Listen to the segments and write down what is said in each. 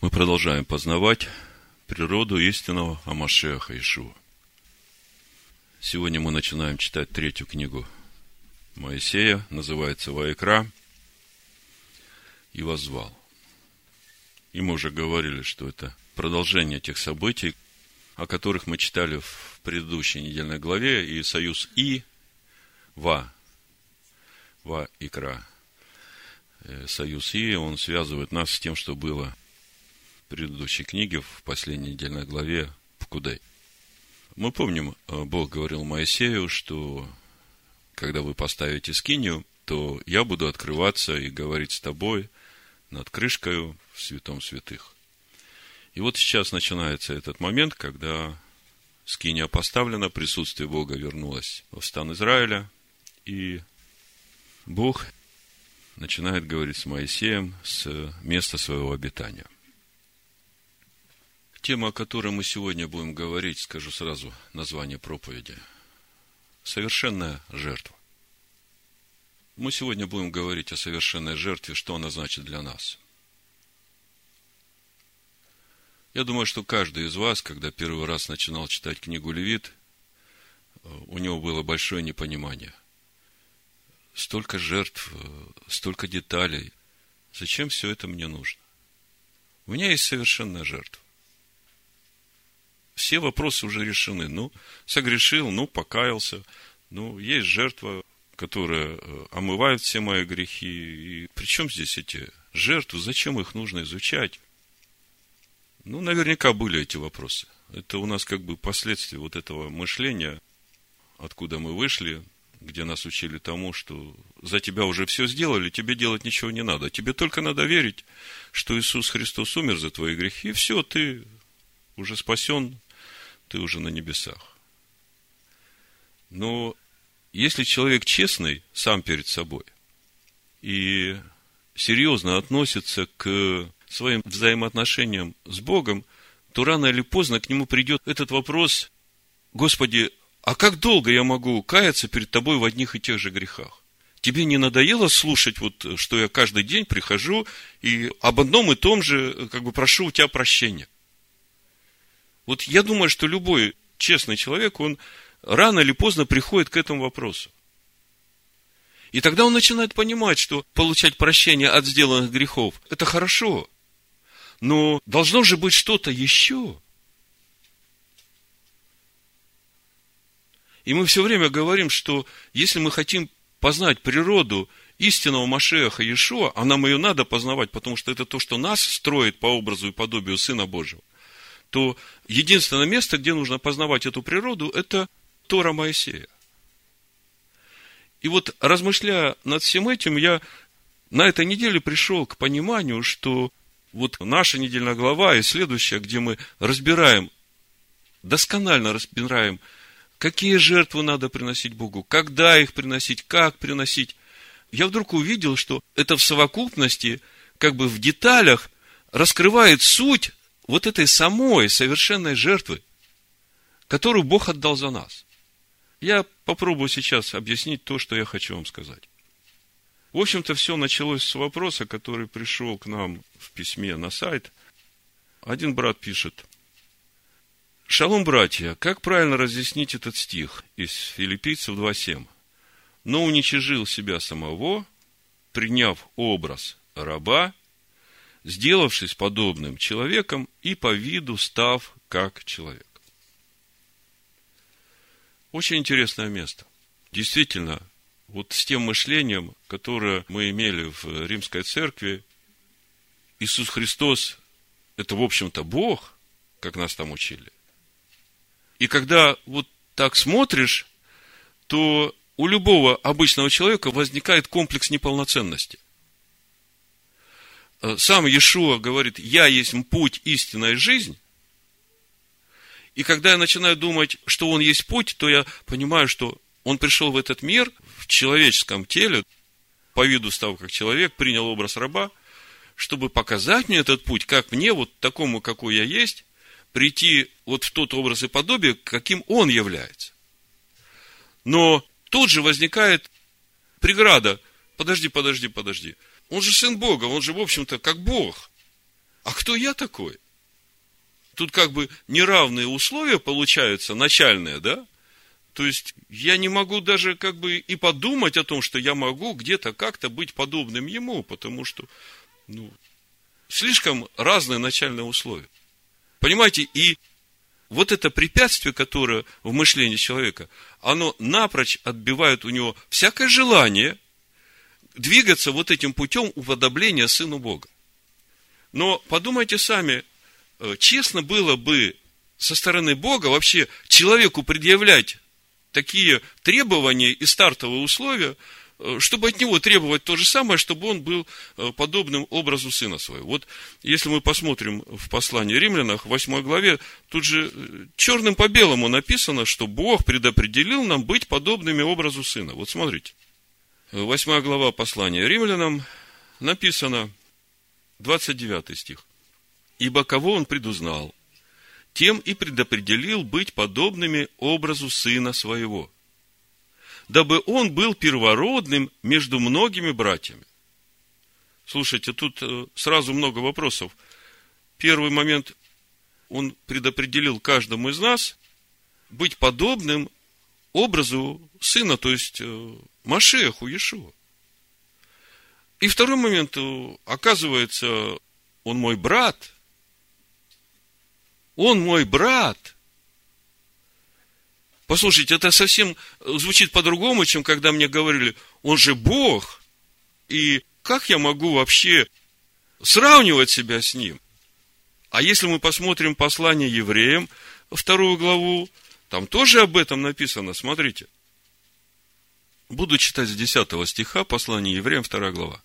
Мы продолжаем познавать природу истинного Амашеха Ишуа. Сегодня мы начинаем читать третью книгу Моисея, называется Ваикра, и возвал. И мы уже говорили, что это продолжение тех событий, о которых мы читали в предыдущей недельной главе, и союз И, Ва, Ва, Икра, э, союз И, он связывает нас с тем, что было предыдущей книге, в последней недельной главе в Кудей. Мы помним, э, Бог говорил Моисею, что когда вы поставите скинию, то я буду открываться и говорить с тобой над крышкой в святом святых. И вот сейчас начинается этот момент, когда скиния поставлена, присутствие Бога вернулось в стан Израиля, и Бог начинает говорить с Моисеем с места своего обитания. Тема, о которой мы сегодня будем говорить, скажу сразу название проповеди. Совершенная жертва. Мы сегодня будем говорить о совершенной жертве, что она значит для нас – я думаю, что каждый из вас, когда первый раз начинал читать книгу Левит, у него было большое непонимание. Столько жертв, столько деталей. Зачем все это мне нужно? У меня есть совершенная жертва. Все вопросы уже решены. Ну, согрешил, ну, покаялся. Ну, есть жертва, которая э, омывает все мои грехи. И при чем здесь эти жертвы? Зачем их нужно изучать? Ну, наверняка были эти вопросы. Это у нас как бы последствия вот этого мышления, откуда мы вышли, где нас учили тому, что за тебя уже все сделали, тебе делать ничего не надо. Тебе только надо верить, что Иисус Христос умер за твои грехи, и все, ты уже спасен, ты уже на небесах. Но если человек честный сам перед собой и серьезно относится к своим взаимоотношениям с Богом, то рано или поздно к нему придет этот вопрос, Господи, а как долго я могу каяться перед Тобой в одних и тех же грехах? Тебе не надоело слушать, вот, что я каждый день прихожу и об одном и том же, как бы, прошу у тебя прощения? Вот я думаю, что любой честный человек, он рано или поздно приходит к этому вопросу. И тогда он начинает понимать, что получать прощение от сделанных грехов – это хорошо. Но должно же быть что-то еще. И мы все время говорим, что если мы хотим познать природу истинного Машеха Иешуа, а нам ее надо познавать, потому что это то, что нас строит по образу и подобию Сына Божьего, то единственное место, где нужно познавать эту природу, это Тора Моисея. И вот, размышляя над всем этим, я на этой неделе пришел к пониманию, что вот наша недельная глава и следующая, где мы разбираем, досконально разбираем, какие жертвы надо приносить Богу, когда их приносить, как приносить. Я вдруг увидел, что это в совокупности, как бы в деталях, раскрывает суть вот этой самой совершенной жертвы, которую Бог отдал за нас. Я попробую сейчас объяснить то, что я хочу вам сказать. В общем-то, все началось с вопроса, который пришел к нам в письме на сайт. Один брат пишет. Шалом, братья, как правильно разъяснить этот стих из Филиппийцев 2.7? Но уничижил себя самого, приняв образ раба, сделавшись подобным человеком и по виду став как человек. Очень интересное место. Действительно, вот с тем мышлением, которое мы имели в римской церкви, Иисус Христос – это, в общем-то, Бог, как нас там учили. И когда вот так смотришь, то у любого обычного человека возникает комплекс неполноценности. Сам Иешуа говорит, я есть путь, истинная жизнь. И когда я начинаю думать, что он есть путь, то я понимаю, что он пришел в этот мир в человеческом теле, по виду став как человек, принял образ раба, чтобы показать мне этот путь, как мне, вот такому, какой я есть, прийти вот в тот образ и подобие, каким он является. Но тут же возникает преграда. Подожди, подожди, подожди. Он же сын Бога, он же, в общем-то, как Бог. а кто я такой? Тут как бы неравные условия получаются, начальные, да? То есть, я не могу даже как бы и подумать о том, что я могу где-то как-то быть подобным ему, потому что, ну, слишком разные начальные условия. Понимаете, и вот это препятствие, которое в мышлении человека, оно напрочь отбивает у него всякое желание двигаться вот этим путем уподобления Сыну Бога. Но подумайте сами, э, честно было бы со стороны Бога вообще человеку предъявлять такие требования и стартовые условия, Э, чтобы от него требовать то же самое, чтобы он был э, подобным образу сына своего. Вот если мы посмотрим в послании римлянах, в 8 главе, тут же черным по белому написано, что Бог предопределил нам быть подобными образу сына. Вот смотрите. 8 глава послания римлянам написано, 29 стих. «Ибо кого он предузнал, тем и предопределил быть подобными образу сына своего» дабы он был первородным между многими братьями. Слушайте, тут э, сразу много вопросов. Первый момент, он предопределил каждому из нас быть подобным образу сына, то есть э, Машеху Иешуа. И второй момент, э, оказывается, он мой брат. Он мой брат – Послушайте, это совсем звучит по-другому, чем когда мне говорили, он же Бог, и как я могу вообще сравнивать себя с ним? А если мы посмотрим послание евреям, вторую главу, там тоже об этом написано, смотрите. Буду читать с 10 стиха послание евреям, вторая глава.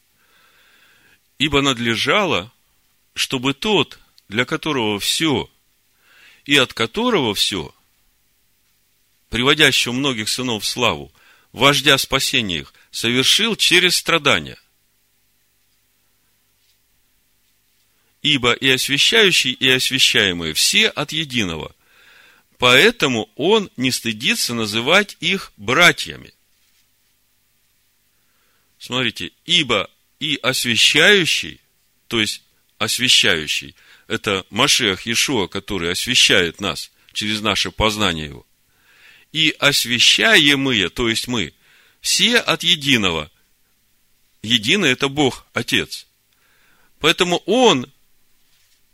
Ибо надлежало, чтобы тот, для которого все, и от которого все, приводящего многих сынов в славу, вождя спасения их, совершил через страдания. Ибо и освящающий, и освящаемые все от единого. Поэтому он не стыдится называть их братьями. Смотрите, ибо и освящающий, то есть освящающий, это Машех Иешуа, который освящает нас через наше познание его и освящаемые, то есть мы, все от единого. Единый – это Бог, Отец. Поэтому Он,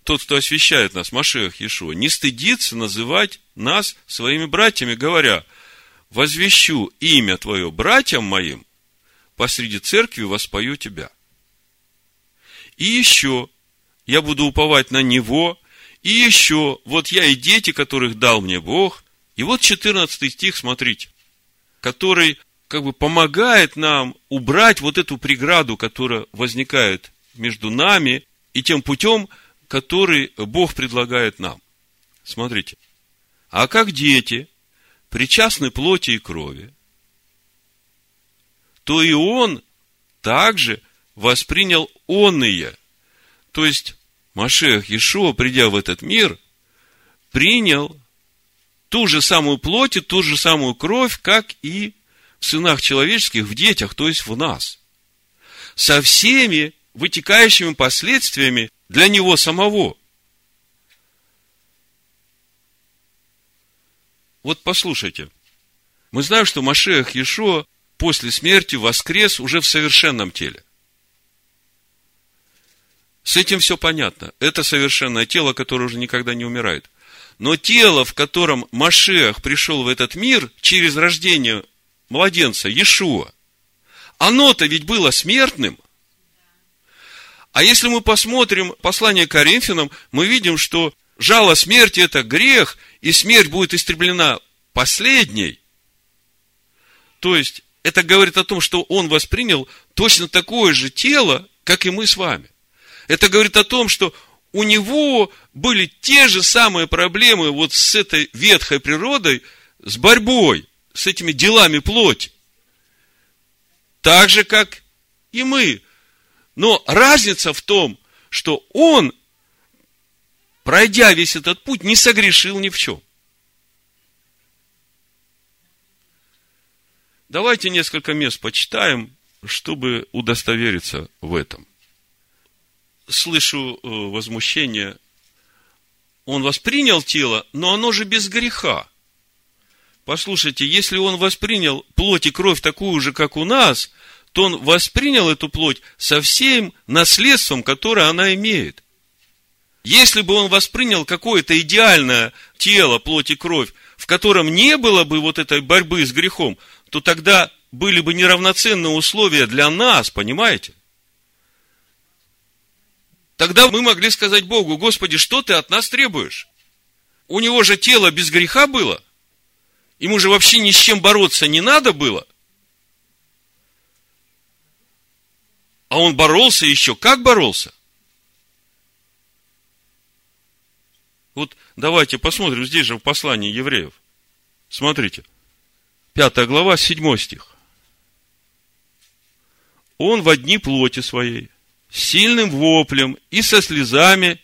тот, кто освящает нас, Машех Иешуа, не стыдится называть нас своими братьями, говоря, возвещу имя Твое братьям моим, посреди церкви воспою Тебя. И еще я буду уповать на Него, и еще, вот я и дети, которых дал мне Бог – и вот 14 стих, смотрите, который как бы помогает нам убрать вот эту преграду, которая возникает между нами и тем путем, который Бог предлагает нам. Смотрите. А как дети причастны плоти и крови, то и он также воспринял онные. То есть, Машех Ишуа, придя в этот мир, принял ту же самую плоть и ту же самую кровь, как и в сынах человеческих, в детях, то есть в нас. Со всеми вытекающими последствиями для него самого. Вот послушайте. Мы знаем, что Машех Иешуа после смерти воскрес уже в совершенном теле. С этим все понятно. Это совершенное тело, которое уже никогда не умирает. Но тело, в котором Машех пришел в этот мир через рождение младенца Иешуа, оно-то ведь было смертным. А если мы посмотрим послание Коринфянам, мы видим, что жало смерти – это грех, и смерть будет истреблена последней. То есть, это говорит о том, что он воспринял точно такое же тело, как и мы с вами. Это говорит о том, что у него были те же самые проблемы вот с этой ветхой природой, с борьбой, с этими делами плоти. Так же, как и мы. Но разница в том, что он, пройдя весь этот путь, не согрешил ни в чем. Давайте несколько мест почитаем, чтобы удостовериться в этом слышу э, возмущение. Он воспринял тело, но оно же без греха. Послушайте, если он воспринял плоть и кровь такую же, как у нас, то он воспринял эту плоть со всем наследством, которое она имеет. Если бы он воспринял какое-то идеальное тело, плоть и кровь, в котором не было бы вот этой борьбы с грехом, то тогда были бы неравноценные условия для нас, понимаете? Тогда мы могли сказать Богу, Господи, что ты от нас требуешь? У него же тело без греха было. Ему же вообще ни с чем бороться не надо было. А он боролся еще. Как боролся? Вот давайте посмотрим, здесь же в послании евреев. Смотрите. Пятая глава, седьмой стих. Он в одни плоти своей, сильным воплем и со слезами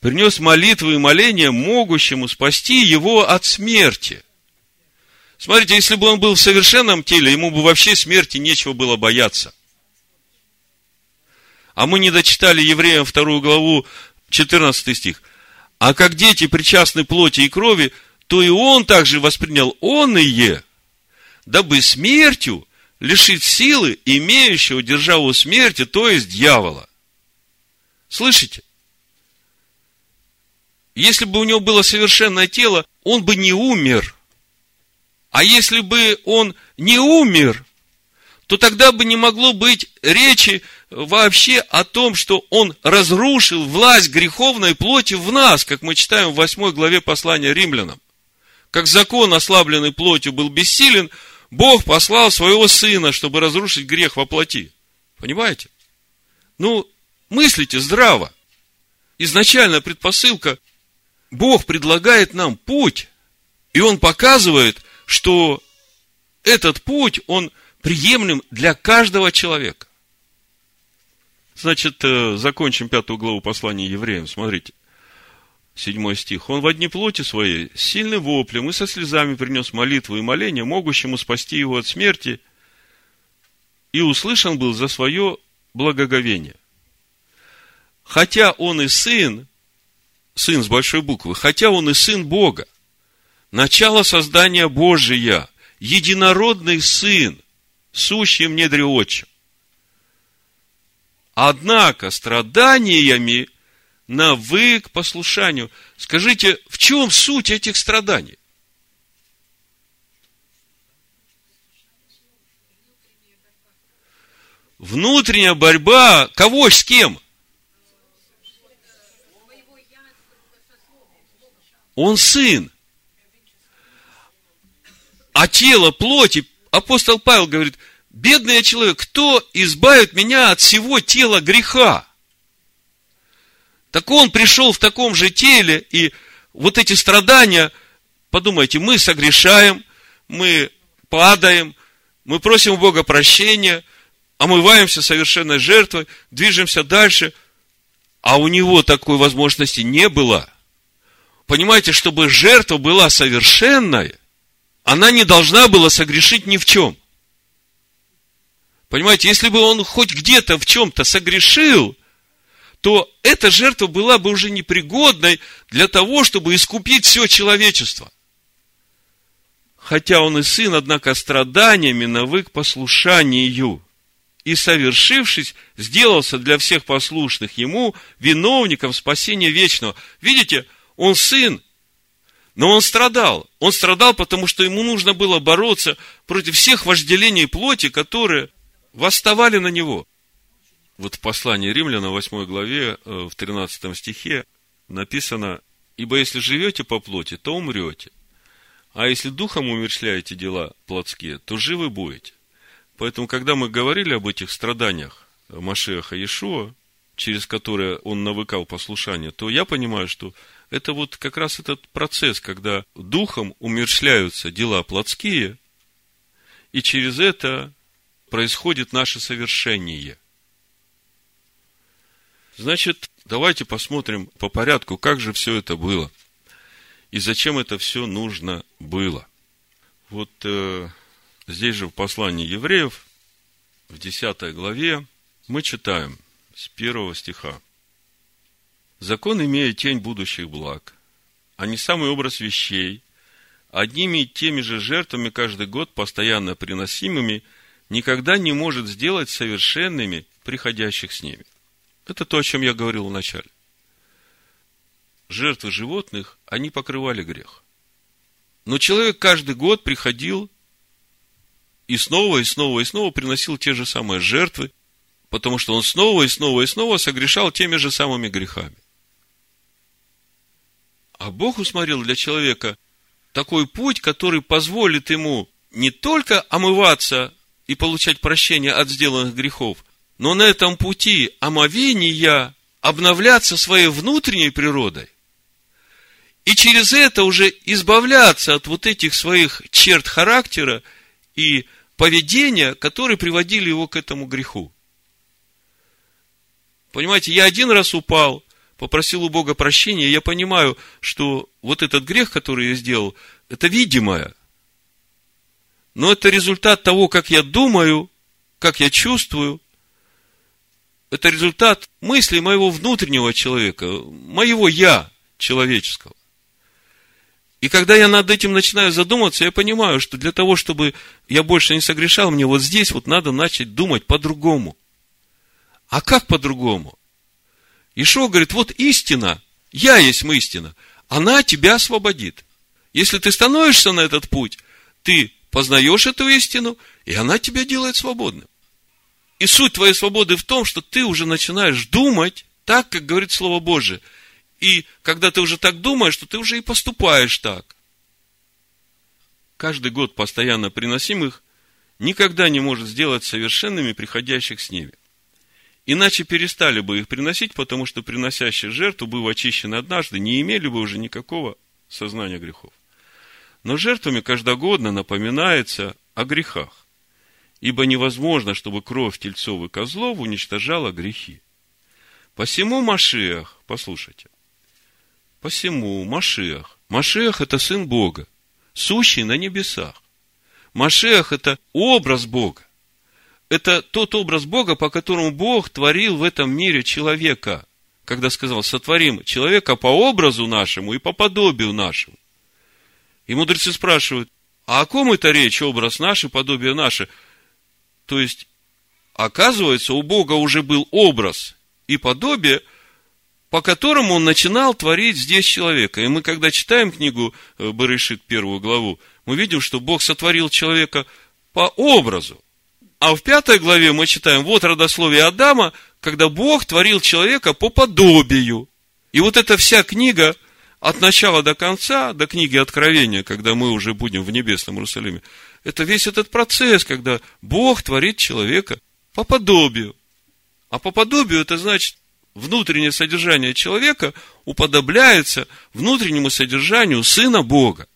принес молитвы и моления могущему спасти его от смерти. Смотрите, если бы он был в совершенном теле, ему бы вообще смерти нечего было бояться. А мы не дочитали евреям вторую главу, 14 стих. А как дети причастны плоти и крови, то и он также воспринял он и е, дабы смертью лишить силы имеющего державу смерти, то есть дьявола. Слышите? Если бы у него было совершенное тело, он бы не умер. А если бы он не умер, то тогда бы не могло быть речи вообще о том, что он разрушил власть греховной плоти в нас, как мы читаем в 8 главе послания римлянам. Как закон, ослабленный плотью, был бессилен, Бог послал своего сына, чтобы разрушить грех во плоти. Понимаете? Ну, мыслите здраво. Изначальная предпосылка, Бог предлагает нам путь, и Он показывает, что этот путь, он приемлем для каждого человека. Значит, э, закончим пятую главу послания евреям. Смотрите, седьмой стих. Он в одни плоти своей, с сильным воплем и со слезами принес молитву и моление, могущему спасти его от смерти, и услышан был за свое благоговение. Хотя он и сын, сын с большой буквы, хотя он и сын Бога, начало создания Божия, единородный сын, сущий в недре. Однако страданиями навык послушанию. Скажите, в чем суть этих страданий? Внутренняя борьба кого с кем? Он сын. А тело плоти, апостол Павел говорит, бедный я человек, кто избавит меня от всего тела греха? Так он пришел в таком же теле, и вот эти страдания, подумайте, мы согрешаем, мы падаем, мы просим у Бога прощения, омываемся совершенной жертвой, движемся дальше, а у него такой возможности не было. Понимаете, чтобы жертва была совершенная, она не должна была согрешить ни в чем – Понимаете, если бы он хоть где-то в чем-то согрешил, то эта жертва была бы уже непригодной для того, чтобы искупить все человечество. Хотя он и сын, однако страданиями навык послушанию. И, совершившись, сделался для всех послушных ему виновником спасения вечного. Видите, он сын, но он страдал. Он страдал, потому что ему нужно было бороться против всех вожделений плоти, которые восставали на него. Вот в послании Римляна, 8 главе, э, в 13 стихе написано, «Ибо если живете по плоти, то умрете, а если духом умерщвляете дела плотские, то живы будете». Поэтому, когда мы говорили об этих страданиях Машеха Иешуа, через которые он навыкал послушание, то я понимаю, что это вот как раз этот процесс, когда духом умерщвляются дела плотские, и через это происходит наше совершение. Значит, давайте посмотрим по порядку, как же все это было. И зачем это все нужно было. Вот э, здесь же в послании евреев, в 10 главе, мы читаем с первого стиха. Закон, имея тень будущих благ, а не самый образ вещей, одними и теми же жертвами каждый год, постоянно приносимыми, никогда не может сделать совершенными приходящих с ними. Это то, о чем я говорил в начале. Жертвы животных, они покрывали грех. Но человек каждый год приходил и снова, и снова, и снова приносил те же самые жертвы, потому что он снова и снова и снова согрешал теми же самыми грехами. А Бог усмотрел для человека такой путь, который позволит ему не только омываться и получать прощение от сделанных грехов, но на этом пути омовения обновляться своей внутренней природой. И через это уже избавляться от вот этих своих черт характера и поведения, которые приводили его к этому греху. Понимаете, я один раз упал, попросил у Бога прощения, я понимаю, что вот этот грех, который я сделал, это видимое. Но это результат того, как я думаю, как я чувствую. Это результат мысли моего внутреннего человека, моего я человеческого. И когда я над этим начинаю задумываться, я понимаю, что для того, чтобы я больше не согрешал, мне вот здесь вот надо начать думать по-другому. А как по-другому? Ишо говорит, вот истина, я есть истина, она тебя освободит. Если ты становишься на этот путь, ты познаешь эту истину, и она тебя делает свободным. И суть твоей свободы в том, что ты уже начинаешь думать так, как говорит Слово Божие. И когда ты уже так думаешь, что ты уже и поступаешь так. Каждый год постоянно приносимых никогда не может сделать совершенными приходящих с ними. Иначе перестали бы их приносить, потому что приносящие жертву, быв очищены однажды, не имели бы уже никакого сознания грехов. Но жертвами каждогодно напоминается о грехах, ибо невозможно, чтобы кровь тельцов и козлов уничтожала грехи. Посему Машиах, послушайте, посему Машиах, Машиах это сын Бога, сущий на небесах. Машиах это образ Бога это тот образ Бога, по которому Бог творил в этом мире человека. Когда сказал, сотворим человека по образу нашему и по подобию нашему. И мудрецы спрашивают, а о ком это речь, образ наш и подобие наше? То есть, оказывается, у Бога уже был образ и подобие, по которому он начинал творить здесь человека. И мы, когда читаем книгу э, Барышит, первую главу, мы видим, что Бог сотворил человека по образу. А в пятой главе мы читаем, вот родословие Адама, когда Бог творил человека по подобию. И вот эта вся книга, от начала до конца, до книги Откровения, когда мы уже будем в небесном Иерусалиме, это весь этот процесс, когда Бог творит человека по подобию. А по подобию это значит, внутреннее содержание человека уподобляется внутреннему содержанию Сына Бога.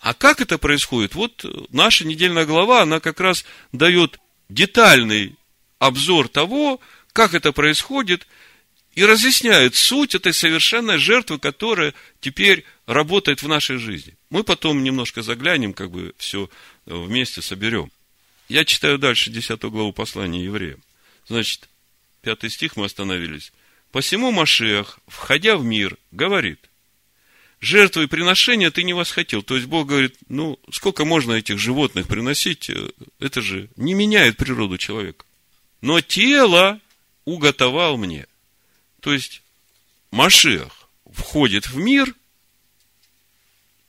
А как это происходит? Вот наша недельная глава, она как раз дает детальный обзор того, как это происходит, и разъясняет суть этой совершенной жертвы, которая теперь работает в нашей жизни. Мы потом немножко заглянем, как бы все вместе соберем. Я читаю дальше 10 главу послания евреям. Значит, пятый стих мы остановились. «Посему Машех, входя в мир, говорит, жертвы и приношения ты не восхотел. То есть Бог говорит, ну, сколько можно этих животных приносить, э, это же не меняет природу человека. Но тело уготовал мне. То есть Машех входит в мир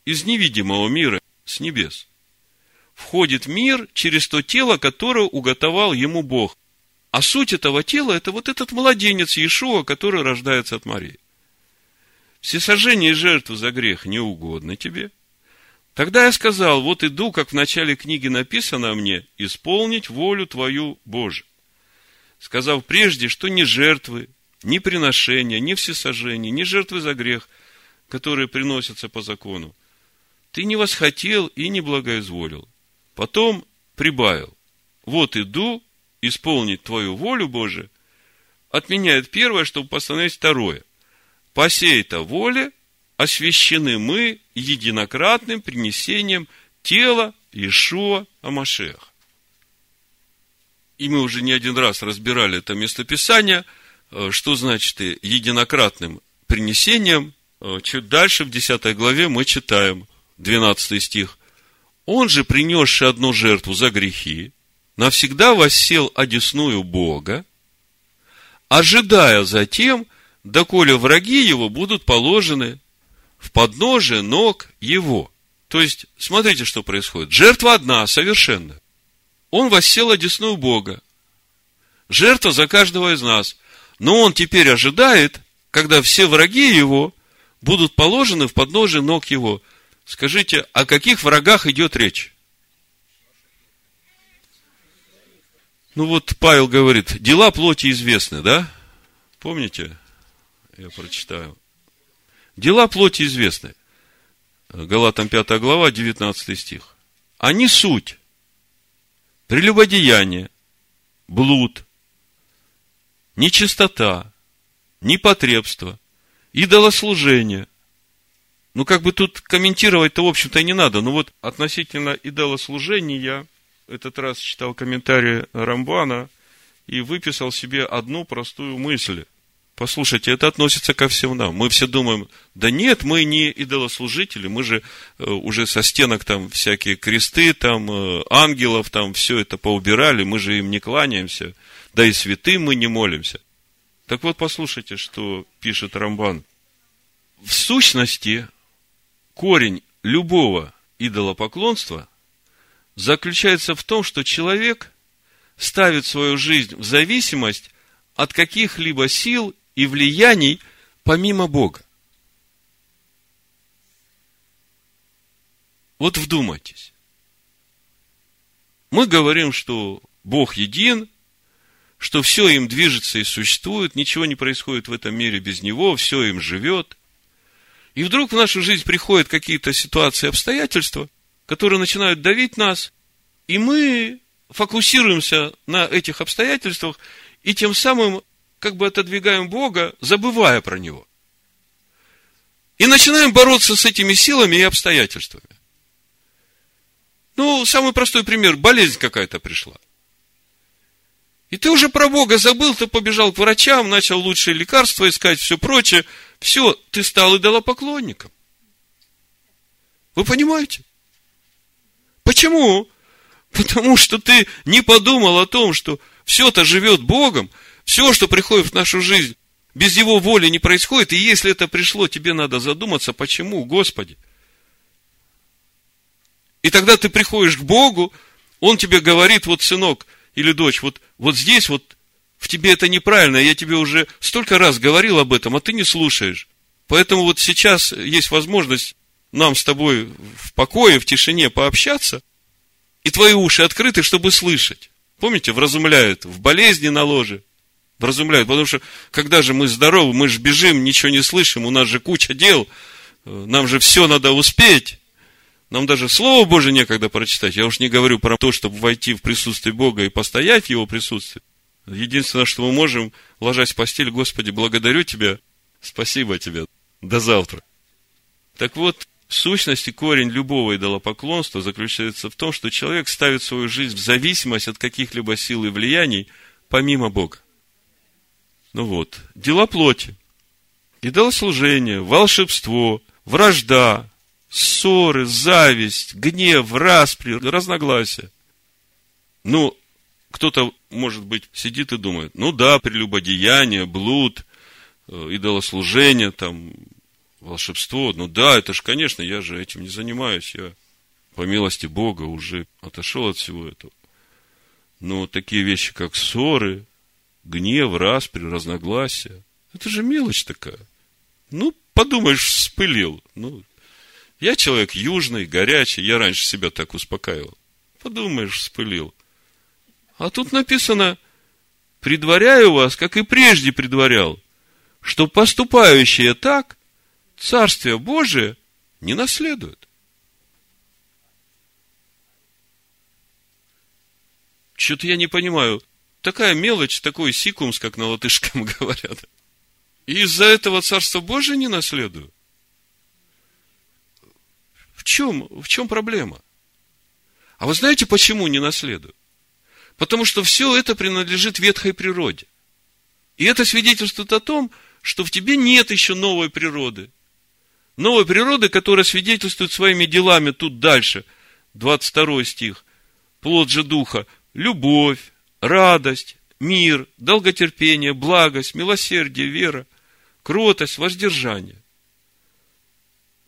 из невидимого мира, с небес. Входит мир через то тело, которое уготовал ему Бог. А суть этого тела – это вот этот младенец Иешуа, который рождается от Марии всесожжение и жертву за грех не угодно тебе, тогда я сказал, вот иду, как в начале книги написано мне, исполнить волю твою Божию. Сказав прежде, что ни жертвы, ни приношения, ни всесожжения, ни жертвы за грех, которые приносятся по закону, ты не восхотел и не благоизволил. Потом прибавил, вот иду исполнить твою волю Божию, отменяет первое, чтобы постановить второе – по сей-то воле освящены мы единократным принесением тела Ишуа Амашех. И мы уже не один раз разбирали это местописание, Э, что значит единократным принесением? Э, чуть дальше в 10 главе мы читаем, 12 стих. Он же, принесший одну жертву за грехи, навсегда воссел одесную Бога, ожидая затем, доколе враги его будут положены в подножие ног его. То есть, смотрите, что происходит. Жертва одна, совершенная. Он воссел одесную Бога. Жертва за каждого из нас. Но он теперь ожидает, когда все враги его будут положены в подножие ног его. Скажите, о каких врагах идет речь? Ну вот Павел говорит, дела плоти известны, да? Помните? Я прочитаю. Дела плоти известны. Галатам 5 глава, 19 стих. Они суть. Прелюбодеяние, блуд, нечистота, непотребство, идолослужение. Ну, как бы тут комментировать-то, в общем-то, и не надо. Но вот относительно идолослужения, этот раз читал комментарий Рамбана и выписал себе одну простую мысль. Послушайте, это относится ко всем нам. Мы все думаем, да нет, мы не идолослужители, мы же э, уже со стенок там всякие кресты, там э, ангелов, там все это поубирали, мы же им не кланяемся, да и святым мы не молимся. Так вот, послушайте, что пишет Рамбан. В сущности, корень любого идолопоклонства заключается в том, что человек ставит свою жизнь в зависимость от каких-либо сил и влияний помимо Бога. Вот вдумайтесь. Мы говорим, что Бог един, что все им движется и существует, ничего не происходит в этом мире без Него, все им живет. И вдруг в нашу жизнь приходят какие-то ситуации, обстоятельства, которые начинают давить нас, и мы фокусируемся на этих обстоятельствах, и тем самым как бы отодвигаем Бога, забывая про Него. И начинаем бороться с этими силами и обстоятельствами. Ну, самый простой пример. Болезнь какая-то пришла. И ты уже про Бога забыл, ты побежал к врачам, начал лучшие лекарства искать, все прочее. Все, ты стал идолопоклонником. Вы понимаете? Почему? Потому что ты не подумал о том, что все-то живет Богом, все, что приходит в нашу жизнь, без Его воли не происходит. И если это пришло, тебе надо задуматься, почему, Господи. И тогда ты приходишь к Богу, Он тебе говорит, вот, сынок или дочь, вот, вот здесь вот в тебе это неправильно, я тебе уже столько раз говорил об этом, а ты не слушаешь. Поэтому вот сейчас есть возможность нам с тобой в покое, в тишине пообщаться, и твои уши открыты, чтобы слышать. Помните, вразумляют в болезни на ложе, вразумляют. Потому что, когда же мы здоровы, мы же бежим, ничего не слышим, у нас же куча дел, нам же все надо успеть. Нам даже Слово Божие некогда прочитать. Я уж не говорю про то, чтобы войти в присутствие Бога и постоять в Его присутствии. Единственное, что мы можем, ложась в постель, Господи, благодарю Тебя, спасибо Тебе, до завтра. Так вот, в сущности, корень любого идолопоклонства заключается в том, что человек ставит свою жизнь в зависимость от каких-либо сил и влияний, помимо Бога. Ну вот, дела плоти, идолослужение, волшебство, вражда, ссоры, зависть, гнев, распри, разногласия. Ну, кто-то, может быть, сидит и думает, ну да, прелюбодеяние, блуд, э, идолослужение, там, волшебство, ну да, это же, конечно, я же этим не занимаюсь, я по милости Бога уже отошел от всего этого. Но такие вещи, как ссоры, гнев, распри, разногласия. Это же мелочь такая. Ну, подумаешь, вспылил. Ну, я человек южный, горячий, я раньше себя так успокаивал. Подумаешь, вспылил. А тут написано, предваряю вас, как и прежде предварял, что поступающие так, Царствие Божие не наследуют. Что-то я не понимаю, такая мелочь, такой сикумс, как на латышском говорят. И из-за этого Царство Божие не наследую. В чем, в чем проблема? А вы знаете, почему не наследую? Потому что все это принадлежит ветхой природе. И это свидетельствует о том, что в тебе нет еще новой природы. Новой природы, которая свидетельствует своими делами тут дальше. 22 стих. Плод же духа – любовь, радость, мир, долготерпение, благость, милосердие, вера, кротость, воздержание.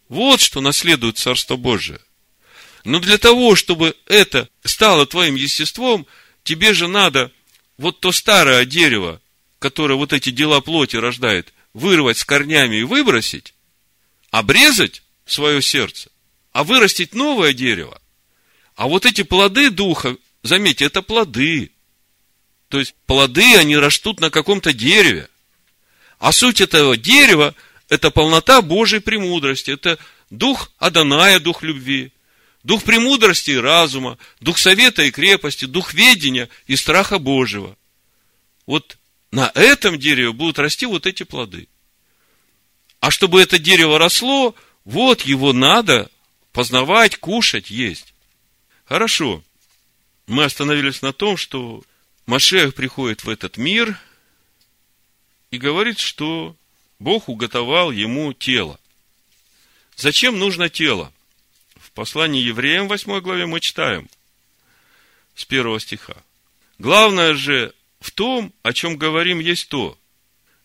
Вот что наследует Царство Божие. Но для того, чтобы это стало твоим естеством, тебе же надо вот то старое дерево, которое вот эти дела плоти рождает, вырвать с корнями и выбросить, обрезать свое сердце, а вырастить новое дерево. А вот эти плоды духа, заметьте, это плоды. То есть плоды, они растут на каком-то дереве. А суть этого дерева – это полнота Божьей премудрости. Это дух Аданая, дух любви. Дух премудрости и разума, дух совета и крепости, дух ведения и страха Божьего. Вот на этом дереве будут расти вот эти плоды. А чтобы это дерево росло, вот его надо познавать, кушать, есть. Хорошо. Мы остановились на том, что Машех приходит в этот мир и говорит, что Бог уготовал ему тело. Зачем нужно тело? Послании евреям 8 главе мы читаем с первого стиха. Главное же в том, о чем говорим, есть то.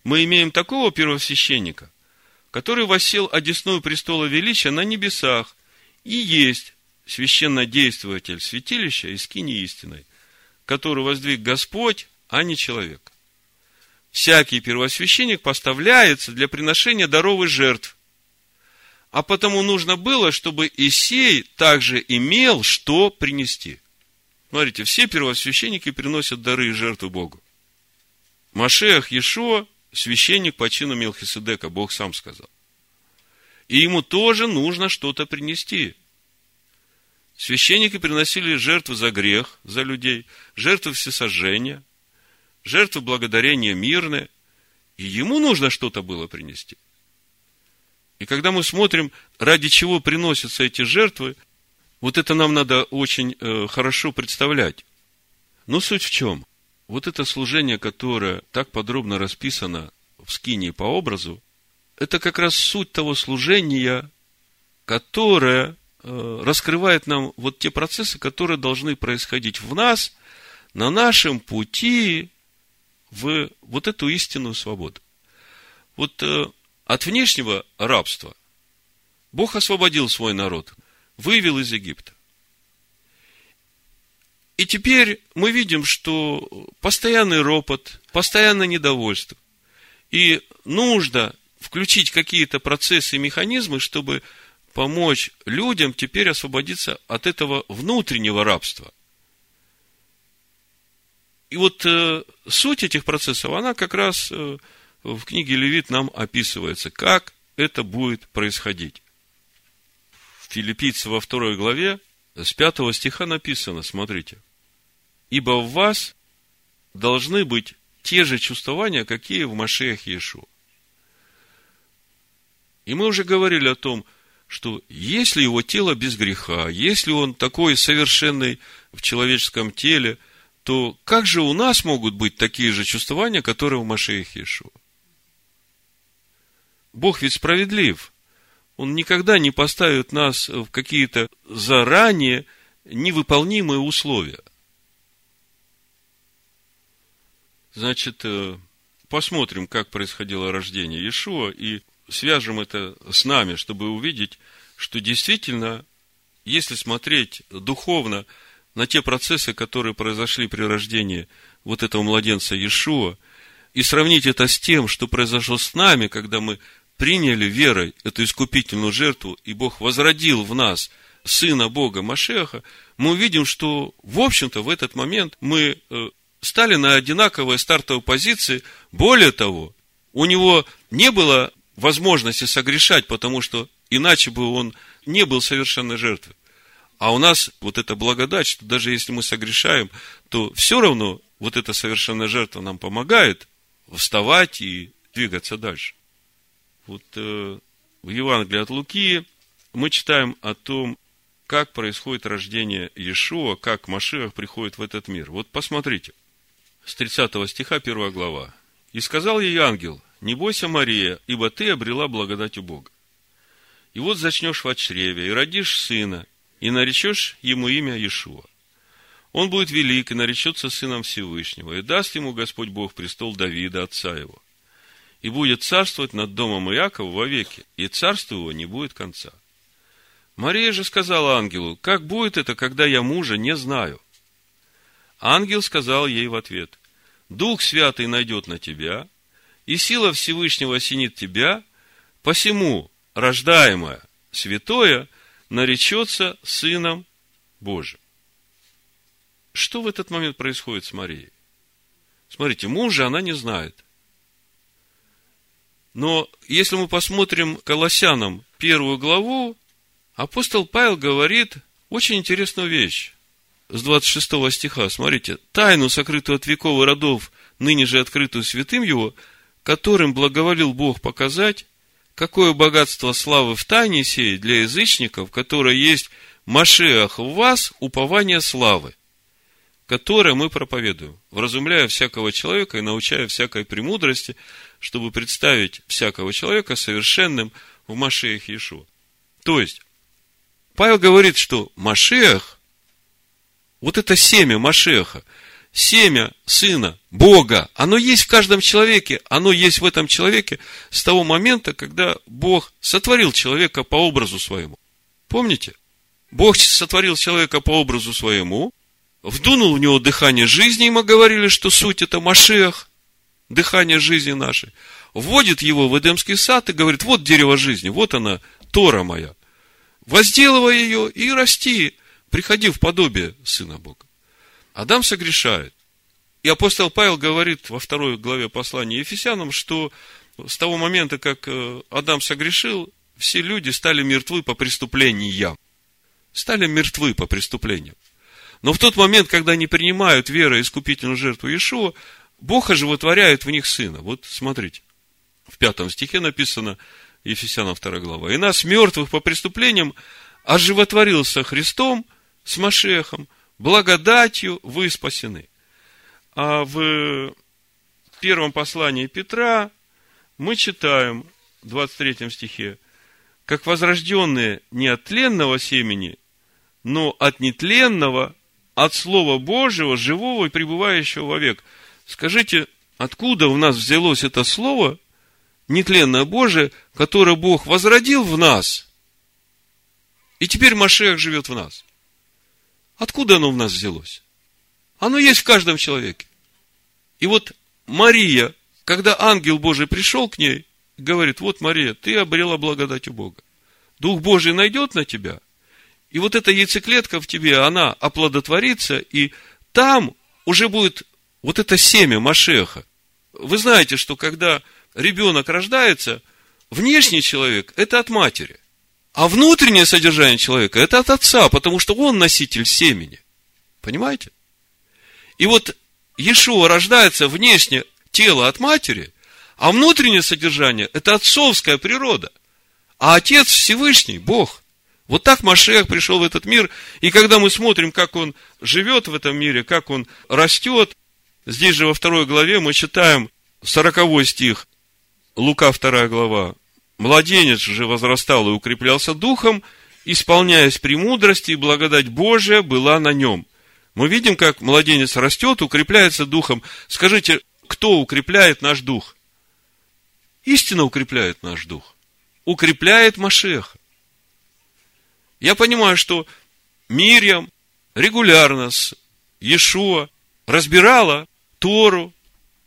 Мы имеем такого первосвященника, который восел одесную престола величия на небесах и есть священнодействователь святилища и скини истиной, который воздвиг Господь, а не человек. Всякий первосвященник поставляется для приношения даровых жертв. А потому нужно было, чтобы Исей также имел что принести. Смотрите, все первосвященники приносят дары и жертвы Богу. Машех Ешо – священник по чину Мелхиседека, Бог сам сказал. И ему тоже нужно что-то принести. Священники приносили жертвы за грех, за людей, жертвы всесожжения, жертвы благодарения мирные, и ему нужно что-то было принести. И когда мы смотрим, ради чего приносятся эти жертвы, вот это нам надо очень э, хорошо представлять. Но суть в чем? Вот это служение, которое так подробно расписано в скине по образу, это как раз суть того служения, которое Э, раскрывает нам вот те процессы, которые должны происходить в нас на нашем пути в вот эту истинную свободу. Вот э, от внешнего рабства Бог освободил свой народ, вывел из Египта. И теперь мы видим, что постоянный ропот, постоянное недовольство. И нужно включить какие-то процессы и механизмы, чтобы помочь людям теперь освободиться от этого внутреннего рабства. И вот э, суть этих процессов, она как раз э, в книге Левит нам описывается, как это будет происходить. В Филиппийцев во второй главе с пятого стиха написано, смотрите, «Ибо в вас должны быть те же чувствования, какие в Машеях Иешуа». И мы уже говорили о том, что если его тело без греха, если он такой совершенный в человеческом теле, то как же у нас могут быть такие же чувствования, которые у Машеях Иешуа? Бог ведь справедлив. Он никогда не поставит нас в какие-то заранее невыполнимые условия. Значит, э, посмотрим, как происходило рождение Иешуа, и свяжем это с нами, чтобы увидеть, что действительно, если смотреть духовно на те процессы, которые произошли при рождении вот этого младенца Иешуа, и сравнить это с тем, что произошло с нами, когда мы приняли верой эту искупительную жертву, и Бог возродил в нас Сына Бога Машеха, мы увидим, что, в общем-то, в этот момент мы э, стали на одинаковой стартовой позиции. Более того, у него не было возможности согрешать, потому что иначе бы он не был совершенной жертвой. А у нас вот эта благодать, что даже если мы согрешаем, то все равно вот эта совершенная жертва нам помогает вставать и двигаться дальше. Вот э, в Евангелии от Луки мы читаем о том, как происходит рождение Иешуа, как Машиах приходит в этот мир. Вот посмотрите, с 30 стиха 1 глава. И сказал ей ангел, не бойся, Мария, ибо ты обрела благодать у Бога. И вот зачнешь в чреве, и родишь сына, и наречешь ему имя Иешуа. Он будет велик и наречется сыном Всевышнего, и даст ему Господь Бог престол Давида, отца его. И будет царствовать над домом Иакова вовеки, и царству его не будет конца. Мария же сказала ангелу, как будет это, когда я мужа не знаю? Ангел сказал ей в ответ, Дух Святый найдет на тебя, и сила Всевышнего осенит тебя, посему рождаемое святое наречется Сыном Божьим. Что в этот момент происходит с Марией? Смотрите, мужа она не знает. Но если мы посмотрим Колоссянам первую главу, апостол Павел говорит очень интересную вещь. С 26 стиха, смотрите, тайну, сокрытую от веков и родов, ныне же открытую святым его, которым благоволил Бог показать, какое богатство славы в тайне сей для язычников, которое есть Машеах в вас, упование славы которое мы проповедуем, вразумляя всякого человека и научая всякой премудрости, чтобы представить всякого человека совершенным в Машеях Иешуа. То есть, Павел говорит, что Машех, вот это семя Машеха, семя Сына Бога, оно есть в каждом человеке, оно есть в этом человеке с того момента, когда Бог сотворил человека по образу своему. Помните? Бог сотворил человека по образу своему, вдунул в него дыхание жизни, и мы говорили, что суть это Машех, дыхание жизни нашей, вводит его в Эдемский сад и говорит, вот дерево жизни, вот она, Тора моя. Возделывай ее и расти, приходи в подобие Сына Бога. Адам согрешает. И апостол Павел говорит во второй главе послания Ефесянам, что с того момента, как э, Адам согрешил, все люди стали мертвы по преступлениям. Стали мертвы по преступлениям. Но в тот момент, когда они принимают веру искупительную жертву Иешуа, Бог оживотворяет в них Сына. Вот смотрите, в пятом стихе написано, Ефесянам 2 глава. «И нас, мертвых по преступлениям, оживотворился Христом с Машехом, благодатью вы спасены». А в первом послании Петра мы читаем в 23 стихе, как возрожденные не от тленного семени, но от нетленного, от Слова Божьего, живого и пребывающего вовек. Скажите, откуда у нас взялось это Слово, нетленное Божие, которое Бог возродил в нас, и теперь Машех живет в нас? Откуда оно в нас взялось? Оно есть в каждом человеке. И вот Мария, когда ангел Божий пришел к ней, говорит, вот, Мария, ты обрела благодать у Бога. Дух Божий найдет на тебя – и вот эта яйцеклетка в тебе, она оплодотворится, и там уже будет вот это семя Машеха. Вы знаете, что когда ребенок рождается, внешний человек – это от матери. А внутреннее содержание человека – это от отца, потому что он носитель семени. Понимаете? И вот Иешуа рождается внешне тело от матери, а внутреннее содержание – это отцовская природа. А отец Всевышний, Бог – вот так Машех пришел в этот мир, и когда мы смотрим, как он живет в этом мире, как он растет, здесь же во второй главе мы читаем 40 стих, Лука 2 глава. Младенец же возрастал и укреплялся духом, исполняясь премудрости, и благодать Божия была на нем. Мы видим, как младенец растет, укрепляется духом. Скажите, кто укрепляет наш дух? Истина укрепляет наш дух. Укрепляет Машеха. Я понимаю, что Мирьям регулярно с Иешуа разбирала Тору,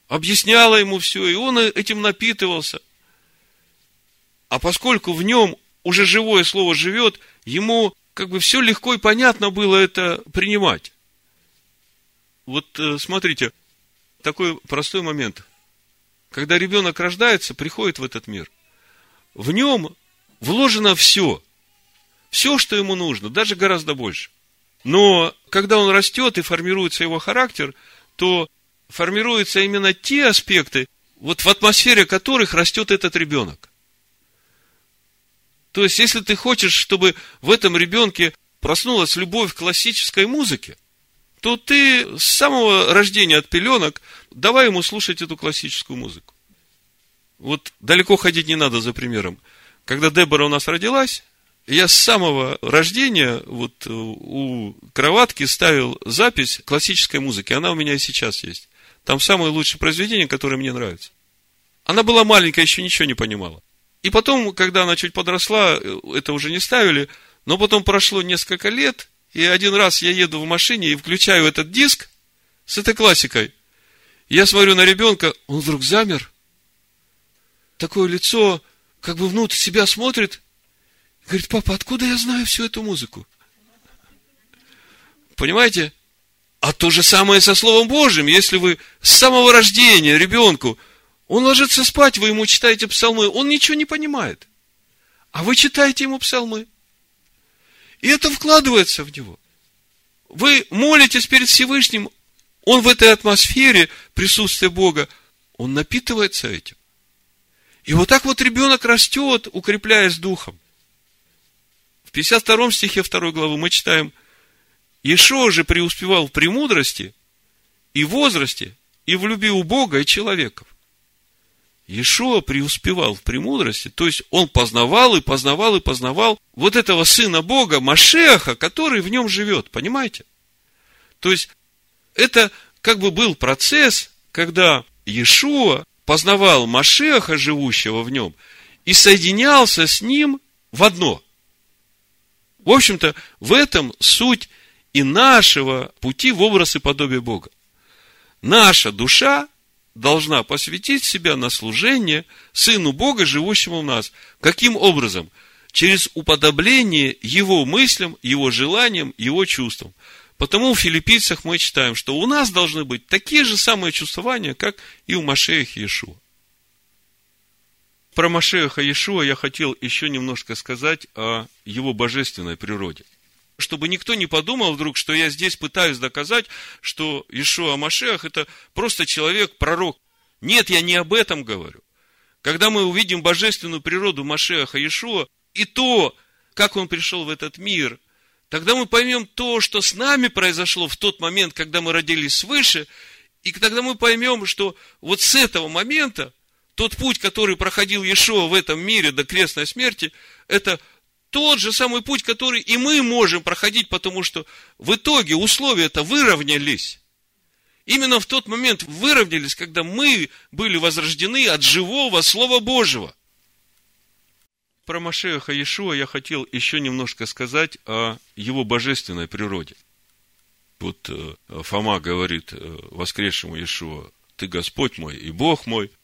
объясняла ему все, и он этим напитывался. А поскольку в нем уже живое слово живет, ему как бы все легко и понятно было это принимать. Вот э, смотрите, такой простой момент. Когда ребенок рождается, приходит в этот мир, в нем вложено все – все, что ему нужно, даже гораздо больше. Но когда он растет и формируется его характер, то формируются именно те аспекты, вот в атмосфере которых растет этот ребенок. То есть, если ты хочешь, чтобы в этом ребенке проснулась любовь к классической музыке, то ты с самого рождения от пеленок давай ему слушать эту классическую музыку. Вот далеко ходить не надо за примером. Когда Дебора у нас родилась, я с самого рождения вот э, у кроватки ставил запись классической музыки. Она у меня и сейчас есть. Там самые лучшие произведения, которые мне нравятся. Она была маленькая, еще ничего не понимала. И потом, когда она чуть подросла, э, это уже не ставили, но потом прошло несколько лет, и один раз я еду в машине и включаю этот диск с этой классикой. Я смотрю на ребенка, он вдруг замер. Такое лицо, как бы внутрь себя смотрит. Говорит, папа, откуда я знаю всю эту музыку? Понимаете? А то же самое со Словом Божьим. Если вы с самого рождения ребенку, он ложится спать, вы ему читаете псалмы, он ничего не понимает. А вы читаете ему псалмы. И это вкладывается в него. Вы молитесь перед Всевышним, он в этой атмосфере присутствия Бога, он напитывается этим. И вот так вот ребенок растет, укрепляясь духом. В 52 стихе 2 главы мы читаем, Ишо же преуспевал в премудрости и возрасте, и в любви у Бога и человеков. Иешуа преуспевал в премудрости, то есть он познавал и познавал и познавал вот этого сына Бога, Машеха, который в нем живет, понимаете? То есть это как бы был процесс, когда Иешуа познавал Машеха, живущего в нем, и соединялся с ним в одно. В общем-то, в этом суть и нашего пути в образ и подобие Бога. Наша душа должна посвятить себя на служение Сыну Бога, живущему в нас. Каким образом? Через уподобление Его мыслям, Его желаниям, Его чувствам. Потому в филиппийцах мы читаем, что у нас должны быть такие же самые чувствования, как и у Машеха Иешуа. Про Машеха Иешуа я хотел еще немножко сказать о его божественной природе чтобы никто не подумал вдруг, что я здесь пытаюсь доказать, что Ишуа Машех это просто человек-пророк. Нет, я не об этом говорю. Когда мы увидим божественную природу Машеха Ишуа и то, как он пришел в этот мир, тогда мы поймем то, что с нами произошло в тот момент, когда мы родились свыше, и тогда мы поймем, что вот с этого момента тот путь, который проходил Иешуа в этом мире до крестной смерти, это тот же самый путь, который и мы можем проходить, потому что в итоге условия-то выровнялись. Именно в тот момент выровнялись, когда мы были возрождены от живого Слова Божьего. Про Машеха Иешуа я хотел еще немножко сказать о его божественной природе. Вот э, Фома говорит э, воскресшему Иешуа, ты Господь мой и Бог мой –